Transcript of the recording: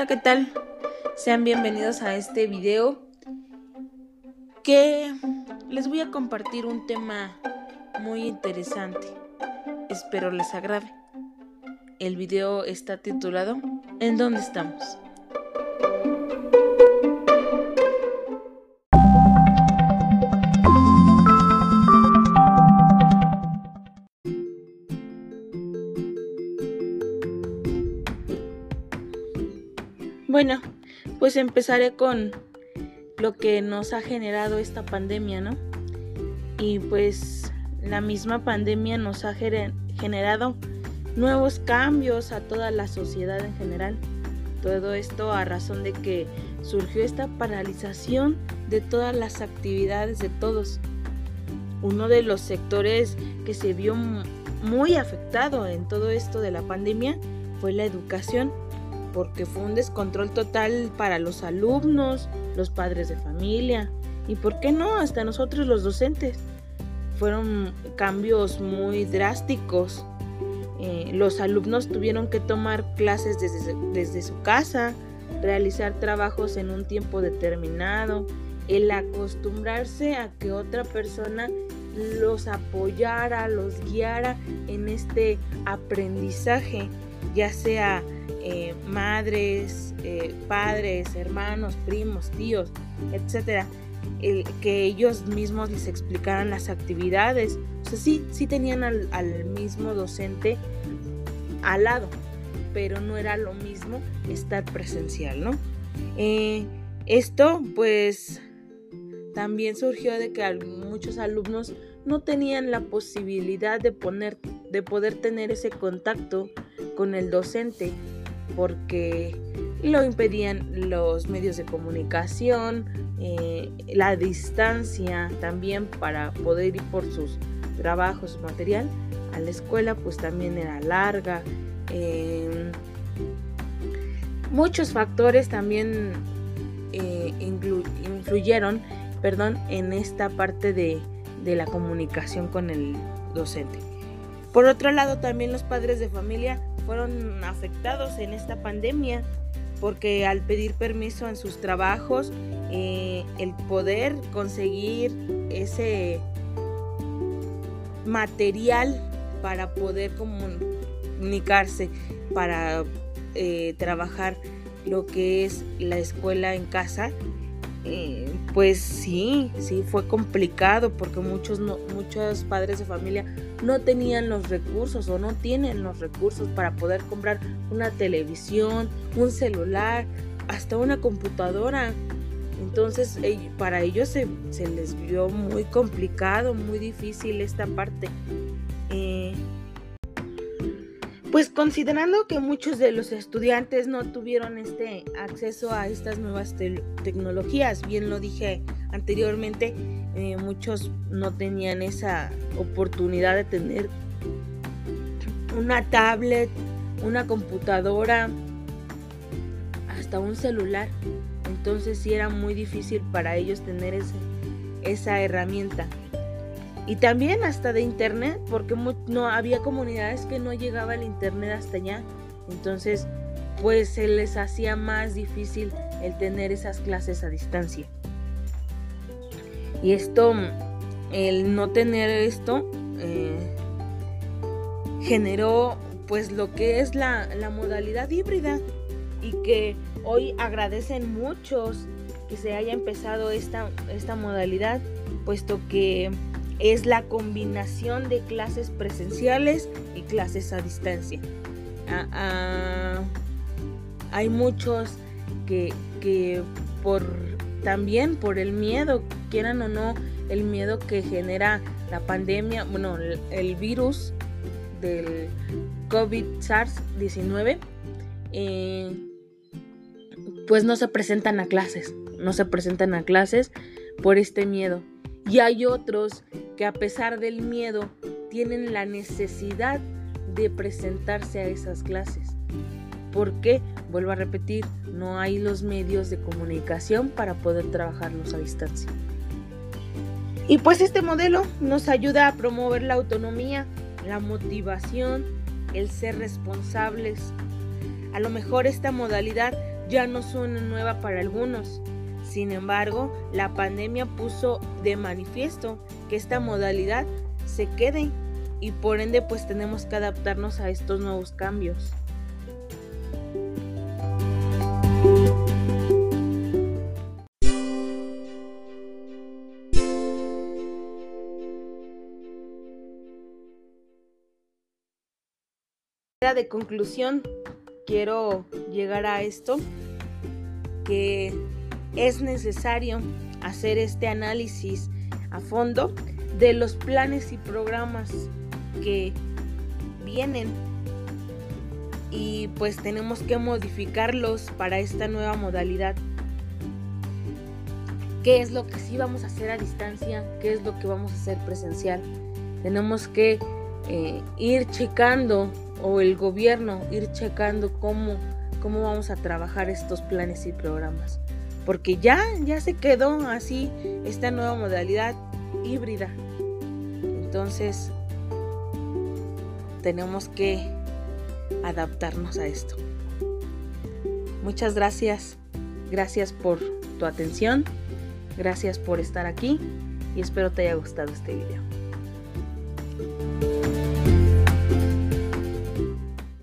Hola, ¿qué tal? Sean bienvenidos a este video que les voy a compartir un tema muy interesante. Espero les agrade. El video está titulado ¿En dónde estamos? Bueno, pues empezaré con lo que nos ha generado esta pandemia, ¿no? Y pues la misma pandemia nos ha generado nuevos cambios a toda la sociedad en general. Todo esto a razón de que surgió esta paralización de todas las actividades de todos. Uno de los sectores que se vio muy afectado en todo esto de la pandemia fue la educación porque fue un descontrol total para los alumnos, los padres de familia y, ¿por qué no?, hasta nosotros los docentes. Fueron cambios muy drásticos. Eh, los alumnos tuvieron que tomar clases desde, desde su casa, realizar trabajos en un tiempo determinado, el acostumbrarse a que otra persona los apoyara, los guiara en este aprendizaje, ya sea eh, madres, eh, padres, hermanos, primos, tíos, etcétera, que ellos mismos les explicaran las actividades. O sea, sí, sí tenían al, mismo docente al lado, pero no era lo mismo estar presencial, ¿no? Eh, esto, pues, también surgió de que muchos alumnos no tenían la posibilidad de, poner, de poder tener ese contacto con el docente porque lo impedían los medios de comunicación, eh, la distancia también para poder ir por sus trabajos, material a la escuela pues también era larga. Em, muchos factores también eh, influyeron perdón, en esta parte de la comunicación con el docente. Por otro lado, también los padres de familia fueron afectados en esta pandemia porque al pedir permiso en sus trabajos, eh, el poder conseguir ese material para poder comunicarse, para eh, trabajar lo que es la escuela en casa, eh, pues sí, sí fue complicado porque muchos, muchos padres de familia no tenían los recursos o no tienen los recursos para poder comprar una televisión, un celular, hasta una computadora. Entonces para ellos se, les vio muy complicado, muy difícil esta parte. Eh, pues considerando que muchos de los estudiantes no tuvieron este acceso a estas nuevas tecnologías, bien lo dije anteriormente, eh, muchos no tenían esa oportunidad de tener una tablet, una computadora, hasta un celular. Entonces sí era muy difícil para ellos tener esa herramienta y también hasta de internet, porque no había comunidades que no llegaba el internet hasta allá. Entonces, pues se les hacía más difícil el tener esas clases a distancia. Y esto, el no tener esto, eh, generó pues lo que es la, la modalidad híbrida y que hoy agradecen muchos que se haya empezado esta, esta modalidad, puesto que es la combinación de clases presenciales y clases a distancia. Ah, ah, hay muchos que, por también por el miedo, quieran o no, el miedo que genera la pandemia, bueno, el, virus del COVID-SARS-19, eh, pues no se presentan a clases, no se presentan a clases por este miedo. Y hay otros que a pesar del miedo tienen la necesidad de presentarse a esas clases. ¿Por qué? Vuelvo a repetir, no hay los medios de comunicación para poder trabajarlos a distancia. Y pues este modelo nos ayuda a promover la autonomía, la motivación, el ser responsables. A lo mejor esta modalidad ya no suena nueva para algunos. Sin embargo, la pandemia puso de manifiesto que esta modalidad se quede y por ende pues tenemos que adaptarnos a estos nuevos cambios. De conclusión quiero llegar a esto que es necesario hacer este análisis a fondo de los planes y programas que vienen y pues tenemos que modificarlos para esta nueva modalidad. ¿Qué es lo que sí vamos a hacer a distancia? ¿Qué es lo que vamos a hacer presencial? Tenemos que eh, ir checando o el gobierno ir checando cómo, cómo vamos a trabajar estos planes y programas. Porque ya, ya se quedó así esta nueva modalidad híbrida. Entonces, tenemos que adaptarnos a esto. Muchas gracias. Gracias por tu atención. Gracias por estar aquí y espero te haya gustado este video.